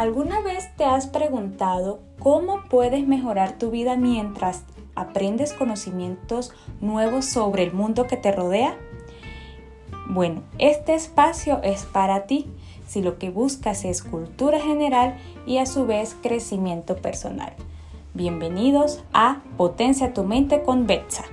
¿Alguna vez te has preguntado cómo puedes mejorar tu vida mientras aprendes conocimientos nuevos sobre el mundo que te rodea? Bueno, este espacio es para ti si lo que buscas es cultura general y a su vez crecimiento personal. Bienvenidos a Potencia tu mente con Betsa.